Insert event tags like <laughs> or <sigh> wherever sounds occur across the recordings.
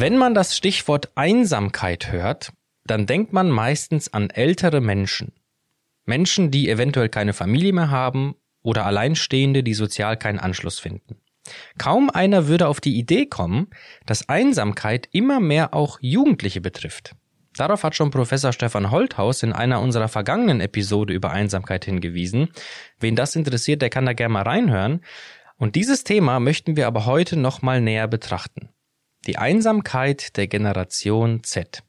Wenn man das Stichwort Einsamkeit hört, dann denkt man meistens an ältere Menschen. Menschen, die eventuell keine Familie mehr haben oder Alleinstehende, die sozial keinen Anschluss finden. Kaum einer würde auf die Idee kommen, dass Einsamkeit immer mehr auch Jugendliche betrifft. Darauf hat schon Professor Stefan Holthaus in einer unserer vergangenen Episode über Einsamkeit hingewiesen. Wen das interessiert, der kann da gerne mal reinhören. Und dieses Thema möchten wir aber heute nochmal näher betrachten. Die Einsamkeit der Generation Z.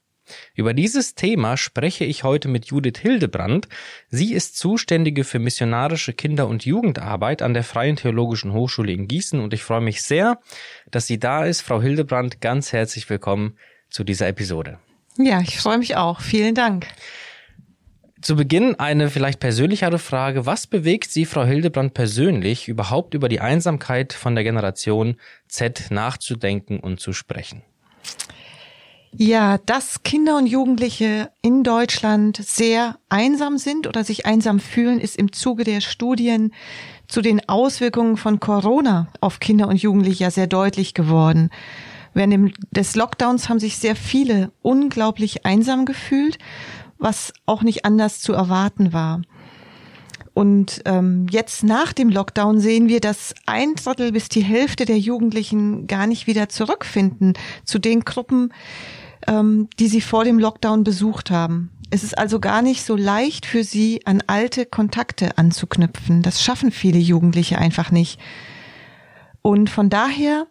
Über dieses Thema spreche ich heute mit Judith Hildebrand. Sie ist Zuständige für missionarische Kinder- und Jugendarbeit an der Freien Theologischen Hochschule in Gießen und ich freue mich sehr, dass sie da ist. Frau Hildebrand, ganz herzlich willkommen zu dieser Episode. Ja, ich freue mich auch. Vielen Dank. Zu Beginn eine vielleicht persönlichere Frage. Was bewegt Sie, Frau Hildebrand, persönlich überhaupt über die Einsamkeit von der Generation Z nachzudenken und zu sprechen? Ja, dass Kinder und Jugendliche in Deutschland sehr einsam sind oder sich einsam fühlen, ist im Zuge der Studien zu den Auswirkungen von Corona auf Kinder und Jugendliche ja sehr deutlich geworden. Während des Lockdowns haben sich sehr viele unglaublich einsam gefühlt was auch nicht anders zu erwarten war. Und ähm, jetzt nach dem Lockdown sehen wir, dass ein Drittel bis die Hälfte der Jugendlichen gar nicht wieder zurückfinden zu den Gruppen, ähm, die sie vor dem Lockdown besucht haben. Es ist also gar nicht so leicht für sie, an alte Kontakte anzuknüpfen. Das schaffen viele Jugendliche einfach nicht. Und von daher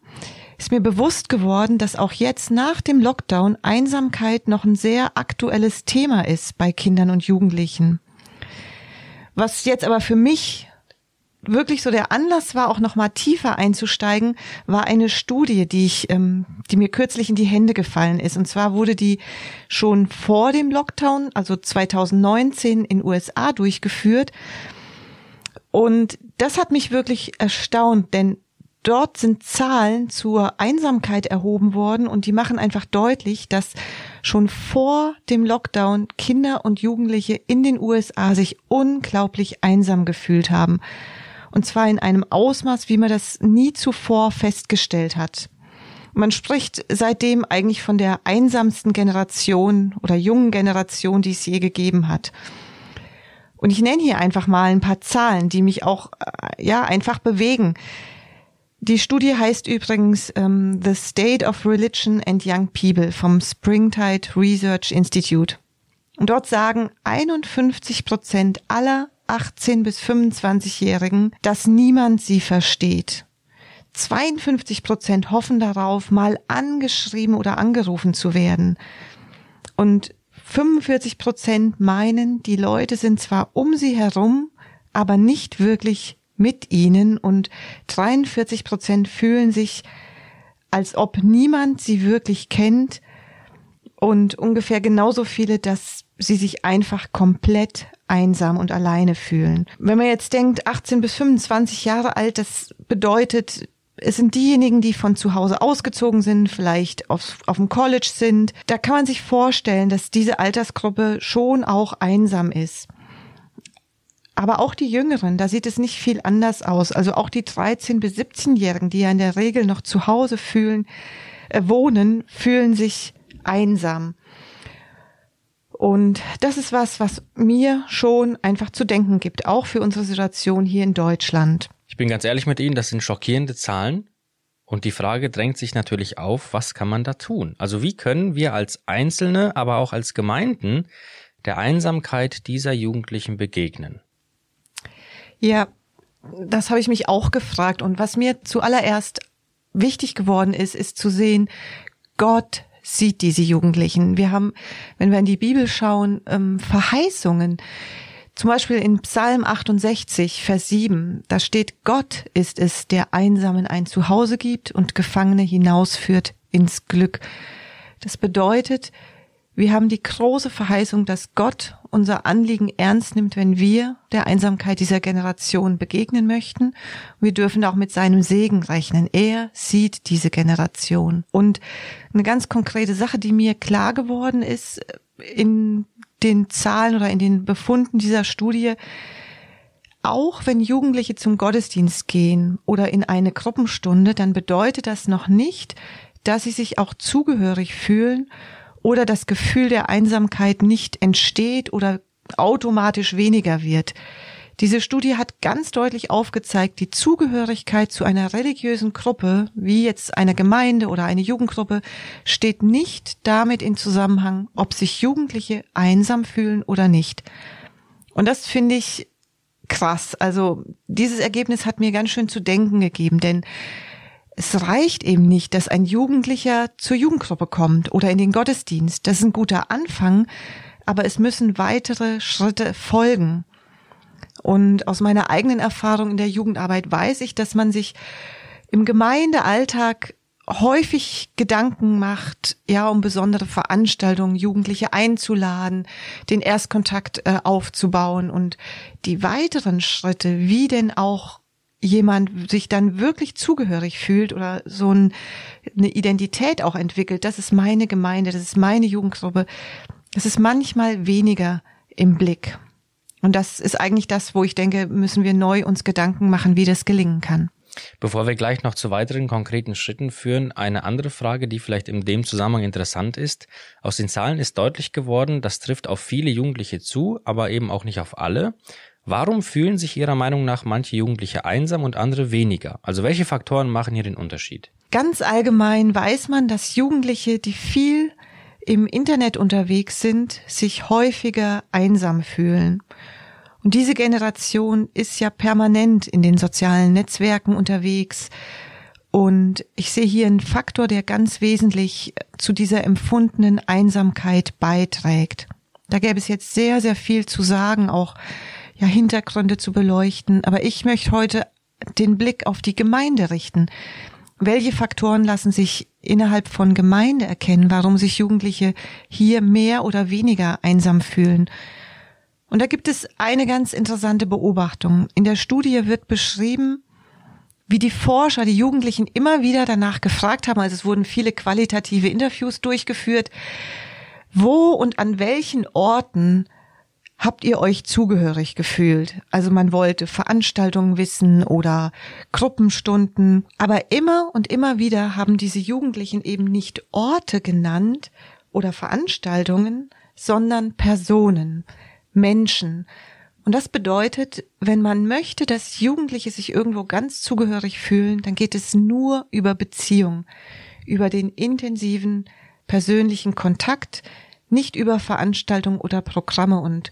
ist mir bewusst geworden, dass auch jetzt nach dem Lockdown Einsamkeit noch ein sehr aktuelles Thema ist bei Kindern und Jugendlichen. Was jetzt aber für mich wirklich so der Anlass war, auch noch mal tiefer einzusteigen, war eine Studie, die ich, ähm, die mir kürzlich in die Hände gefallen ist. Und zwar wurde die schon vor dem Lockdown, also 2019 in USA durchgeführt. Und das hat mich wirklich erstaunt, denn dort sind Zahlen zur Einsamkeit erhoben worden und die machen einfach deutlich, dass schon vor dem Lockdown Kinder und Jugendliche in den USA sich unglaublich einsam gefühlt haben. Und zwar in einem Ausmaß, wie man das nie zuvor festgestellt hat. Man spricht seitdem eigentlich von der einsamsten Generation oder jungen Generation, die es je gegeben hat. Und ich nenne hier einfach mal ein paar Zahlen, die mich auch äh, ja einfach bewegen. Die Studie heißt übrigens ähm, The State of Religion and Young People vom Springtide Research Institute. Und dort sagen 51 Prozent aller 18 bis 25-Jährigen, dass niemand sie versteht. 52 Prozent hoffen darauf, mal angeschrieben oder angerufen zu werden. Und 45 Prozent meinen, die Leute sind zwar um sie herum, aber nicht wirklich mit ihnen und 43 Prozent fühlen sich, als ob niemand sie wirklich kennt und ungefähr genauso viele, dass sie sich einfach komplett einsam und alleine fühlen. Wenn man jetzt denkt, 18 bis 25 Jahre alt, das bedeutet, es sind diejenigen, die von zu Hause ausgezogen sind, vielleicht auf, auf dem College sind. Da kann man sich vorstellen, dass diese Altersgruppe schon auch einsam ist. Aber auch die Jüngeren, da sieht es nicht viel anders aus. Also auch die 13- bis 17-Jährigen, die ja in der Regel noch zu Hause fühlen, äh, wohnen, fühlen sich einsam. Und das ist was, was mir schon einfach zu denken gibt, auch für unsere Situation hier in Deutschland. Ich bin ganz ehrlich mit Ihnen, das sind schockierende Zahlen. Und die Frage drängt sich natürlich auf, was kann man da tun? Also wie können wir als Einzelne, aber auch als Gemeinden der Einsamkeit dieser Jugendlichen begegnen? Ja, das habe ich mich auch gefragt. Und was mir zuallererst wichtig geworden ist, ist zu sehen, Gott sieht diese Jugendlichen. Wir haben, wenn wir in die Bibel schauen, ähm, Verheißungen. Zum Beispiel in Psalm 68, Vers 7, da steht, Gott ist es, der Einsamen ein Zuhause gibt und Gefangene hinausführt ins Glück. Das bedeutet, wir haben die große Verheißung, dass Gott unser Anliegen ernst nimmt, wenn wir der Einsamkeit dieser Generation begegnen möchten. Wir dürfen auch mit seinem Segen rechnen. Er sieht diese Generation. Und eine ganz konkrete Sache, die mir klar geworden ist in den Zahlen oder in den Befunden dieser Studie, auch wenn Jugendliche zum Gottesdienst gehen oder in eine Gruppenstunde, dann bedeutet das noch nicht, dass sie sich auch zugehörig fühlen oder das Gefühl der Einsamkeit nicht entsteht oder automatisch weniger wird. Diese Studie hat ganz deutlich aufgezeigt, die Zugehörigkeit zu einer religiösen Gruppe, wie jetzt eine Gemeinde oder eine Jugendgruppe, steht nicht damit in Zusammenhang, ob sich Jugendliche einsam fühlen oder nicht. Und das finde ich krass. Also dieses Ergebnis hat mir ganz schön zu denken gegeben, denn es reicht eben nicht, dass ein Jugendlicher zur Jugendgruppe kommt oder in den Gottesdienst. Das ist ein guter Anfang, aber es müssen weitere Schritte folgen. Und aus meiner eigenen Erfahrung in der Jugendarbeit weiß ich, dass man sich im Gemeindealltag häufig Gedanken macht, ja, um besondere Veranstaltungen, Jugendliche einzuladen, den Erstkontakt äh, aufzubauen und die weiteren Schritte, wie denn auch jemand sich dann wirklich zugehörig fühlt oder so ein, eine Identität auch entwickelt, das ist meine Gemeinde, das ist meine Jugendgruppe, das ist manchmal weniger im Blick. Und das ist eigentlich das, wo ich denke, müssen wir neu uns Gedanken machen, wie das gelingen kann. Bevor wir gleich noch zu weiteren konkreten Schritten führen, eine andere Frage, die vielleicht in dem Zusammenhang interessant ist. Aus den Zahlen ist deutlich geworden, das trifft auf viele Jugendliche zu, aber eben auch nicht auf alle. Warum fühlen sich Ihrer Meinung nach manche Jugendliche einsam und andere weniger? Also welche Faktoren machen hier den Unterschied? Ganz allgemein weiß man, dass Jugendliche, die viel im Internet unterwegs sind, sich häufiger einsam fühlen. Und diese Generation ist ja permanent in den sozialen Netzwerken unterwegs. Und ich sehe hier einen Faktor, der ganz wesentlich zu dieser empfundenen Einsamkeit beiträgt. Da gäbe es jetzt sehr, sehr viel zu sagen, auch ja Hintergründe zu beleuchten. Aber ich möchte heute den Blick auf die Gemeinde richten. Welche Faktoren lassen sich innerhalb von Gemeinde erkennen, warum sich Jugendliche hier mehr oder weniger einsam fühlen? Und da gibt es eine ganz interessante Beobachtung. In der Studie wird beschrieben, wie die Forscher die Jugendlichen immer wieder danach gefragt haben, also es wurden viele qualitative Interviews durchgeführt, wo und an welchen Orten habt ihr euch zugehörig gefühlt? Also man wollte Veranstaltungen wissen oder Gruppenstunden, aber immer und immer wieder haben diese Jugendlichen eben nicht Orte genannt oder Veranstaltungen, sondern Personen, Menschen. Und das bedeutet, wenn man möchte, dass Jugendliche sich irgendwo ganz zugehörig fühlen, dann geht es nur über Beziehung, über den intensiven persönlichen Kontakt, nicht über Veranstaltungen oder Programme. Und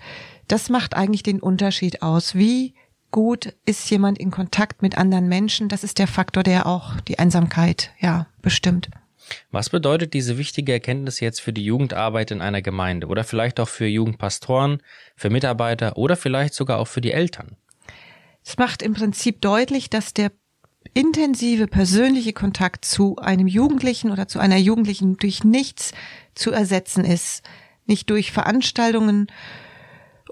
das macht eigentlich den Unterschied aus. Wie gut ist jemand in Kontakt mit anderen Menschen? Das ist der Faktor, der auch die Einsamkeit, ja, bestimmt. Was bedeutet diese wichtige Erkenntnis jetzt für die Jugendarbeit in einer Gemeinde oder vielleicht auch für Jugendpastoren, für Mitarbeiter oder vielleicht sogar auch für die Eltern? Es macht im Prinzip deutlich, dass der intensive persönliche Kontakt zu einem Jugendlichen oder zu einer Jugendlichen durch nichts zu ersetzen ist. Nicht durch Veranstaltungen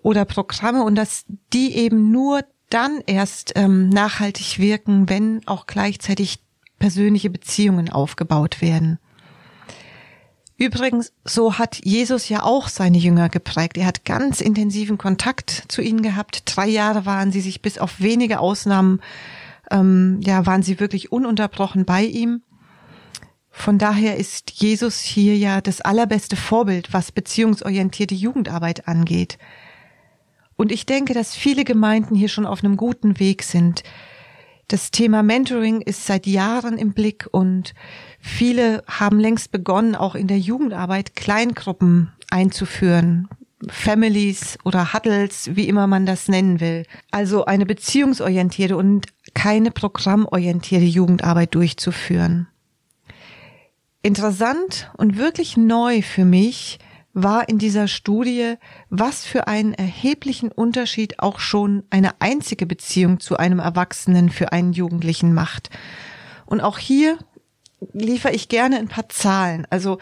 oder Programme und dass die eben nur dann erst ähm, nachhaltig wirken, wenn auch gleichzeitig persönliche Beziehungen aufgebaut werden. Übrigens, so hat Jesus ja auch seine Jünger geprägt. Er hat ganz intensiven Kontakt zu ihnen gehabt. Drei Jahre waren sie sich bis auf wenige Ausnahmen, ähm, ja, waren sie wirklich ununterbrochen bei ihm. Von daher ist Jesus hier ja das allerbeste Vorbild, was beziehungsorientierte Jugendarbeit angeht. Und ich denke, dass viele Gemeinden hier schon auf einem guten Weg sind. Das Thema Mentoring ist seit Jahren im Blick und viele haben längst begonnen, auch in der Jugendarbeit Kleingruppen einzuführen. Families oder Huddles, wie immer man das nennen will. Also eine beziehungsorientierte und keine programmorientierte Jugendarbeit durchzuführen. Interessant und wirklich neu für mich war in dieser Studie, was für einen erheblichen Unterschied auch schon eine einzige Beziehung zu einem Erwachsenen für einen Jugendlichen macht. Und auch hier liefere ich gerne ein paar Zahlen. Also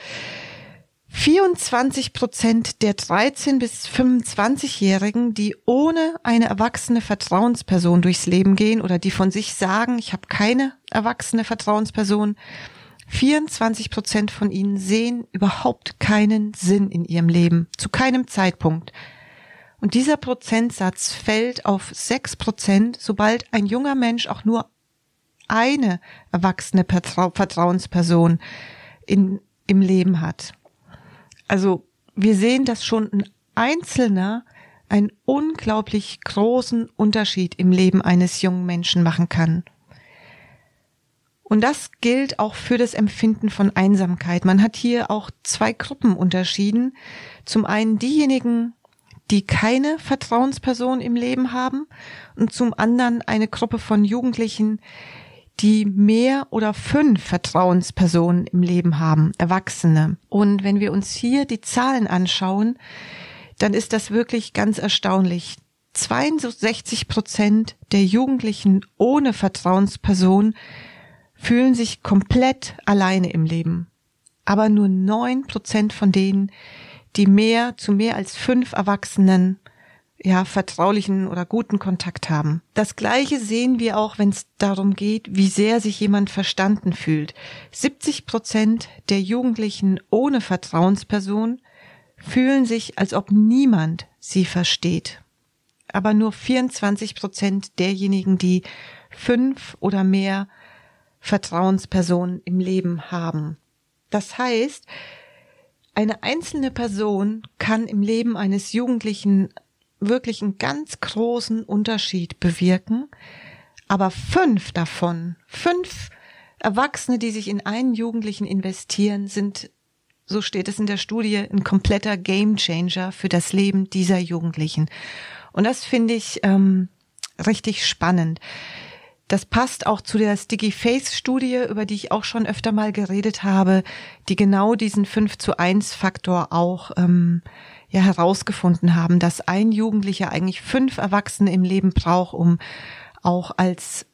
24 Prozent der 13 bis 25-Jährigen, die ohne eine erwachsene Vertrauensperson durchs Leben gehen oder die von sich sagen, ich habe keine erwachsene Vertrauensperson, 24 Prozent von ihnen sehen überhaupt keinen Sinn in ihrem Leben, zu keinem Zeitpunkt. Und dieser Prozentsatz fällt auf sechs Prozent, sobald ein junger Mensch auch nur eine erwachsene Vertrauensperson in, im Leben hat. Also wir sehen, dass schon ein Einzelner einen unglaublich großen Unterschied im Leben eines jungen Menschen machen kann. Und das gilt auch für das Empfinden von Einsamkeit. Man hat hier auch zwei Gruppen unterschieden. Zum einen diejenigen, die keine Vertrauensperson im Leben haben und zum anderen eine Gruppe von Jugendlichen, die mehr oder fünf Vertrauenspersonen im Leben haben, Erwachsene. Und wenn wir uns hier die Zahlen anschauen, dann ist das wirklich ganz erstaunlich. 62 Prozent der Jugendlichen ohne Vertrauensperson fühlen sich komplett alleine im Leben. Aber nur neun Prozent von denen, die mehr zu mehr als fünf Erwachsenen ja, vertraulichen oder guten Kontakt haben. Das Gleiche sehen wir auch, wenn es darum geht, wie sehr sich jemand verstanden fühlt. 70 Prozent der Jugendlichen ohne Vertrauensperson fühlen sich, als ob niemand sie versteht. Aber nur 24 Prozent derjenigen, die fünf oder mehr Vertrauenspersonen im Leben haben. Das heißt, eine einzelne Person kann im Leben eines Jugendlichen wirklich einen ganz großen Unterschied bewirken, aber fünf davon, fünf Erwachsene, die sich in einen Jugendlichen investieren, sind, so steht es in der Studie, ein kompletter Gamechanger für das Leben dieser Jugendlichen. Und das finde ich ähm, richtig spannend. Das passt auch zu der Sticky Face Studie, über die ich auch schon öfter mal geredet habe, die genau diesen 5 zu 1 Faktor auch ähm, ja herausgefunden haben, dass ein Jugendlicher eigentlich fünf Erwachsene im Leben braucht, um auch als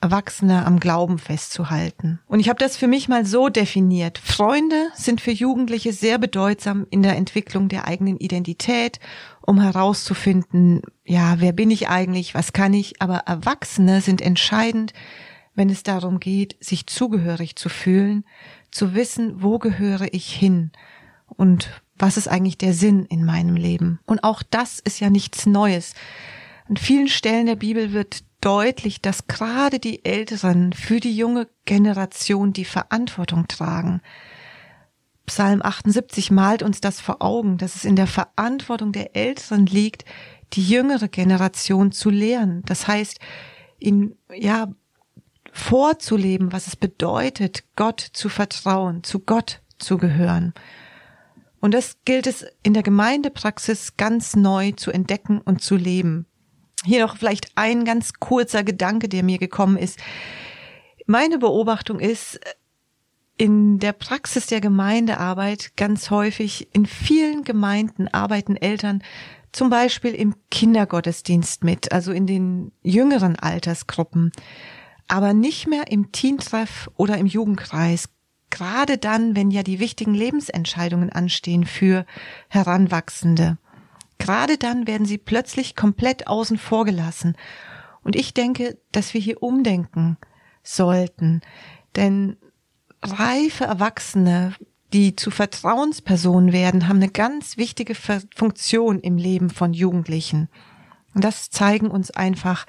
Erwachsene am Glauben festzuhalten. Und ich habe das für mich mal so definiert. Freunde sind für Jugendliche sehr bedeutsam in der Entwicklung der eigenen Identität, um herauszufinden, ja, wer bin ich eigentlich, was kann ich, aber Erwachsene sind entscheidend, wenn es darum geht, sich zugehörig zu fühlen, zu wissen, wo gehöre ich hin und was ist eigentlich der Sinn in meinem Leben. Und auch das ist ja nichts Neues. An vielen Stellen der Bibel wird deutlich, dass gerade die Älteren für die junge Generation die Verantwortung tragen. Psalm 78 malt uns das vor Augen, dass es in der Verantwortung der Älteren liegt, die jüngere Generation zu lehren. Das heißt, ihn, ja, vorzuleben, was es bedeutet, Gott zu vertrauen, zu Gott zu gehören. Und das gilt es in der Gemeindepraxis ganz neu zu entdecken und zu leben. Hier noch vielleicht ein ganz kurzer Gedanke, der mir gekommen ist. Meine Beobachtung ist, in der Praxis der Gemeindearbeit ganz häufig in vielen Gemeinden arbeiten Eltern zum Beispiel im Kindergottesdienst mit, also in den jüngeren Altersgruppen, aber nicht mehr im Teentreff oder im Jugendkreis. Gerade dann, wenn ja die wichtigen Lebensentscheidungen anstehen für Heranwachsende. Gerade dann werden sie plötzlich komplett außen vor gelassen. Und ich denke, dass wir hier umdenken sollten. Denn reife Erwachsene, die zu Vertrauenspersonen werden, haben eine ganz wichtige Funktion im Leben von Jugendlichen. Und das zeigen uns einfach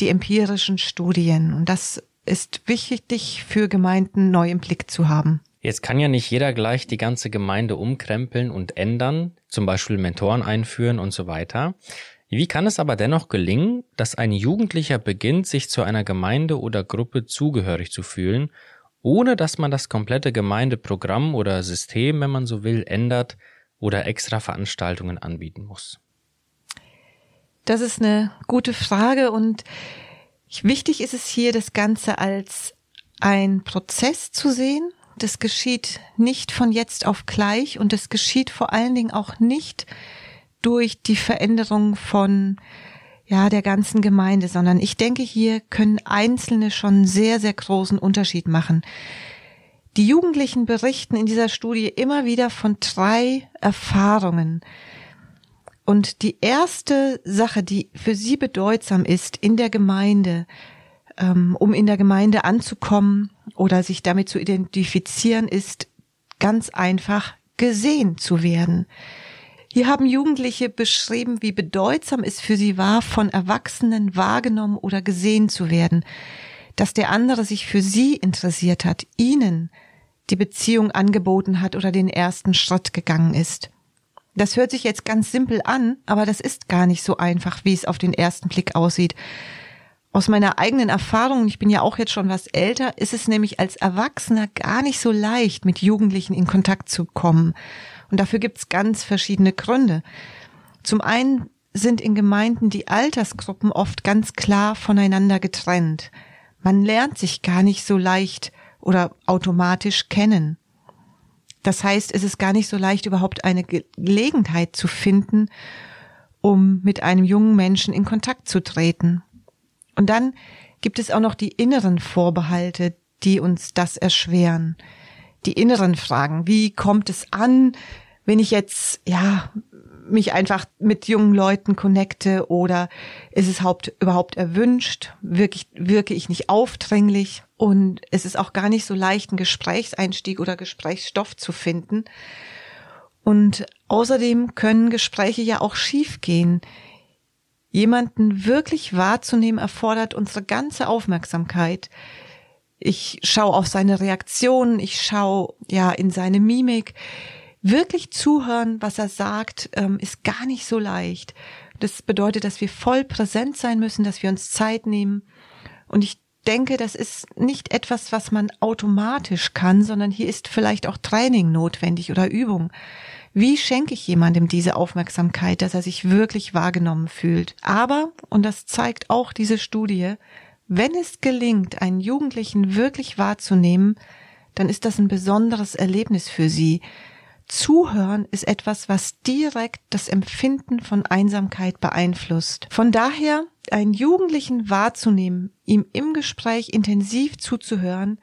die empirischen Studien. Und das ist wichtig für Gemeinden neu im Blick zu haben. Jetzt kann ja nicht jeder gleich die ganze Gemeinde umkrempeln und ändern, zum Beispiel Mentoren einführen und so weiter. Wie kann es aber dennoch gelingen, dass ein Jugendlicher beginnt, sich zu einer Gemeinde oder Gruppe zugehörig zu fühlen, ohne dass man das komplette Gemeindeprogramm oder System, wenn man so will, ändert oder extra Veranstaltungen anbieten muss? Das ist eine gute Frage und wichtig ist es hier, das Ganze als ein Prozess zu sehen, das geschieht nicht von jetzt auf gleich und es geschieht vor allen Dingen auch nicht durch die Veränderung von ja, der ganzen Gemeinde, sondern ich denke, hier können Einzelne schon sehr, sehr großen Unterschied machen. Die Jugendlichen berichten in dieser Studie immer wieder von drei Erfahrungen. Und die erste Sache, die für sie bedeutsam ist in der Gemeinde, um in der Gemeinde anzukommen oder sich damit zu identifizieren, ist ganz einfach gesehen zu werden. Hier haben Jugendliche beschrieben, wie bedeutsam es für sie war, von Erwachsenen wahrgenommen oder gesehen zu werden, dass der andere sich für sie interessiert hat, ihnen die Beziehung angeboten hat oder den ersten Schritt gegangen ist. Das hört sich jetzt ganz simpel an, aber das ist gar nicht so einfach, wie es auf den ersten Blick aussieht. Aus meiner eigenen Erfahrung, ich bin ja auch jetzt schon was älter, ist es nämlich als Erwachsener gar nicht so leicht, mit Jugendlichen in Kontakt zu kommen. Und dafür gibt's ganz verschiedene Gründe. Zum einen sind in Gemeinden die Altersgruppen oft ganz klar voneinander getrennt. Man lernt sich gar nicht so leicht oder automatisch kennen. Das heißt, es ist gar nicht so leicht, überhaupt eine Gelegenheit zu finden, um mit einem jungen Menschen in Kontakt zu treten. Und dann gibt es auch noch die inneren Vorbehalte, die uns das erschweren. Die inneren Fragen. Wie kommt es an, wenn ich jetzt, ja, mich einfach mit jungen Leuten connecte oder ist es haupt, überhaupt erwünscht? Wirke wirke ich nicht aufdringlich? Und es ist auch gar nicht so leicht, einen Gesprächseinstieg oder Gesprächsstoff zu finden. Und außerdem können Gespräche ja auch schiefgehen. Jemanden wirklich wahrzunehmen erfordert unsere ganze Aufmerksamkeit. Ich schaue auf seine Reaktionen, ich schaue ja in seine Mimik, wirklich zuhören, was er sagt, ähm, ist gar nicht so leicht. Das bedeutet, dass wir voll präsent sein müssen, dass wir uns Zeit nehmen. Und ich denke, das ist nicht etwas, was man automatisch kann, sondern hier ist vielleicht auch Training notwendig oder Übung. Wie schenke ich jemandem diese Aufmerksamkeit, dass er sich wirklich wahrgenommen fühlt? Aber, und das zeigt auch diese Studie, wenn es gelingt, einen Jugendlichen wirklich wahrzunehmen, dann ist das ein besonderes Erlebnis für sie. Zuhören ist etwas, was direkt das Empfinden von Einsamkeit beeinflusst. Von daher, einen Jugendlichen wahrzunehmen, ihm im Gespräch intensiv zuzuhören,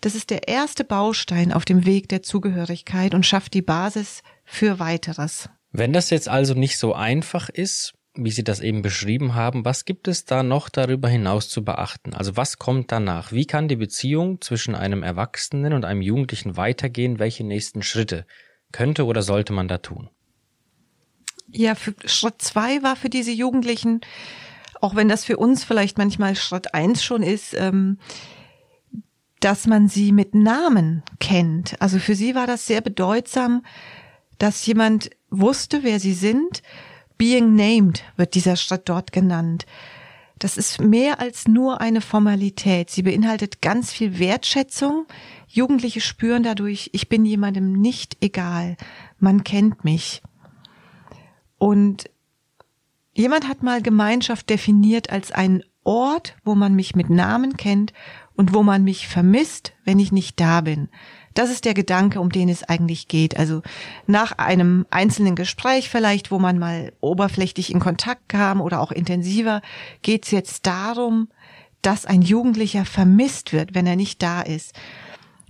das ist der erste Baustein auf dem Weg der Zugehörigkeit und schafft die Basis für weiteres. Wenn das jetzt also nicht so einfach ist, wie Sie das eben beschrieben haben, was gibt es da noch darüber hinaus zu beachten? Also was kommt danach? Wie kann die Beziehung zwischen einem Erwachsenen und einem Jugendlichen weitergehen? Welche nächsten Schritte könnte oder sollte man da tun? Ja, Schritt zwei war für diese Jugendlichen, auch wenn das für uns vielleicht manchmal Schritt eins schon ist, ähm, dass man sie mit Namen kennt. Also für sie war das sehr bedeutsam, dass jemand wusste, wer sie sind. Being named wird dieser Schritt dort genannt. Das ist mehr als nur eine Formalität. Sie beinhaltet ganz viel Wertschätzung. Jugendliche spüren dadurch, ich bin jemandem nicht egal. Man kennt mich. Und jemand hat mal Gemeinschaft definiert als einen Ort, wo man mich mit Namen kennt und wo man mich vermisst, wenn ich nicht da bin. Das ist der Gedanke, um den es eigentlich geht. Also nach einem einzelnen Gespräch vielleicht, wo man mal oberflächlich in Kontakt kam oder auch intensiver, geht es jetzt darum, dass ein Jugendlicher vermisst wird, wenn er nicht da ist.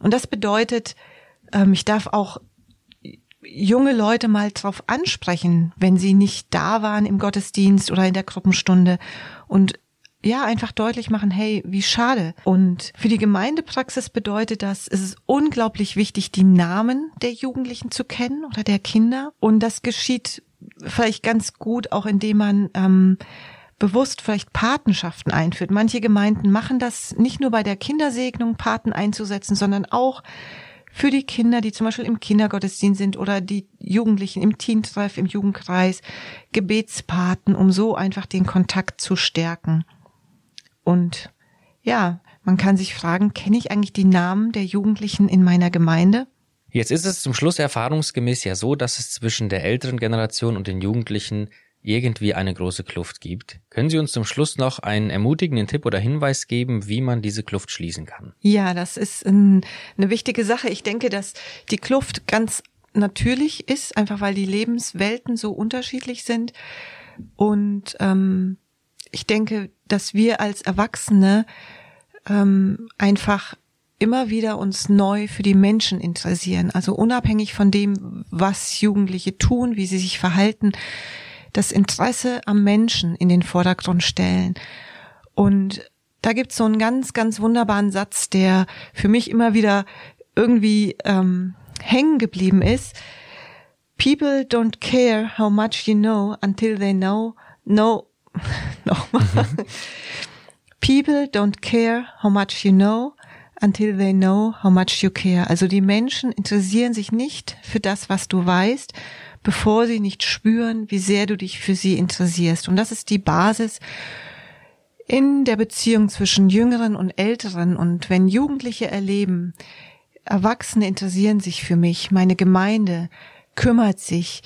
Und das bedeutet, ähm, ich darf auch junge Leute mal drauf ansprechen, wenn sie nicht da waren im Gottesdienst oder in der Gruppenstunde und ja, einfach deutlich machen, hey, wie schade. Und für die Gemeindepraxis bedeutet das, es ist unglaublich wichtig, die Namen der Jugendlichen zu kennen oder der Kinder. Und das geschieht vielleicht ganz gut auch, indem man ähm, bewusst vielleicht Patenschaften einführt. Manche Gemeinden machen das nicht nur bei der Kindersegnung, Paten einzusetzen, sondern auch für die Kinder, die zum Beispiel im Kindergottesdienst sind oder die Jugendlichen im Teentreff, im Jugendkreis, Gebetspaten, um so einfach den Kontakt zu stärken. Und ja, man kann sich fragen, kenne ich eigentlich die Namen der Jugendlichen in meiner Gemeinde? Jetzt ist es zum Schluss erfahrungsgemäß ja so, dass es zwischen der älteren Generation und den Jugendlichen irgendwie eine große Kluft gibt. Können Sie uns zum Schluss noch einen ermutigenden Tipp oder Hinweis geben, wie man diese Kluft schließen kann? Ja, das ist ein, eine wichtige Sache. Ich denke, dass die Kluft ganz natürlich ist, einfach weil die Lebenswelten so unterschiedlich sind. Und ähm, ich denke, dass wir als Erwachsene ähm, einfach immer wieder uns neu für die Menschen interessieren. Also unabhängig von dem, was Jugendliche tun, wie sie sich verhalten, das Interesse am Menschen in den Vordergrund stellen. Und da gibt's so einen ganz, ganz wunderbaren Satz, der für mich immer wieder irgendwie ähm, hängen geblieben ist. People don't care how much you know until they know know <laughs> nochmal. Mhm. People don't care how much you know until they know how much you care. Also die Menschen interessieren sich nicht für das, was du weißt, bevor sie nicht spüren, wie sehr du dich für sie interessierst. Und das ist die Basis in der Beziehung zwischen Jüngeren und Älteren. Und wenn Jugendliche erleben, Erwachsene interessieren sich für mich, meine Gemeinde kümmert sich,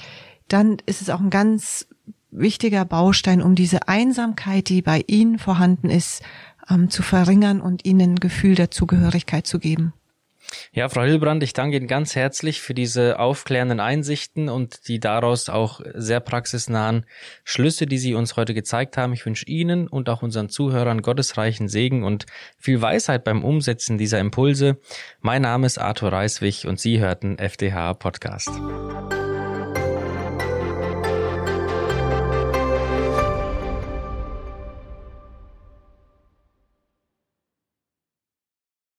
dann ist es auch ein ganz wichtiger Baustein, um diese Einsamkeit, die bei ihnen vorhanden ist, ähm, zu verringern und ihnen ein Gefühl der Zugehörigkeit zu geben. Ja, Frau Hilbrand, ich danke Ihnen ganz herzlich für diese aufklärenden Einsichten und die daraus auch sehr praxisnahen Schlüsse, die Sie uns heute gezeigt haben. Ich wünsche Ihnen und auch unseren Zuhörern gottesreichen Segen und viel Weisheit beim Umsetzen dieser Impulse. Mein Name ist Arthur Reiswig und Sie hörten FDH Podcast.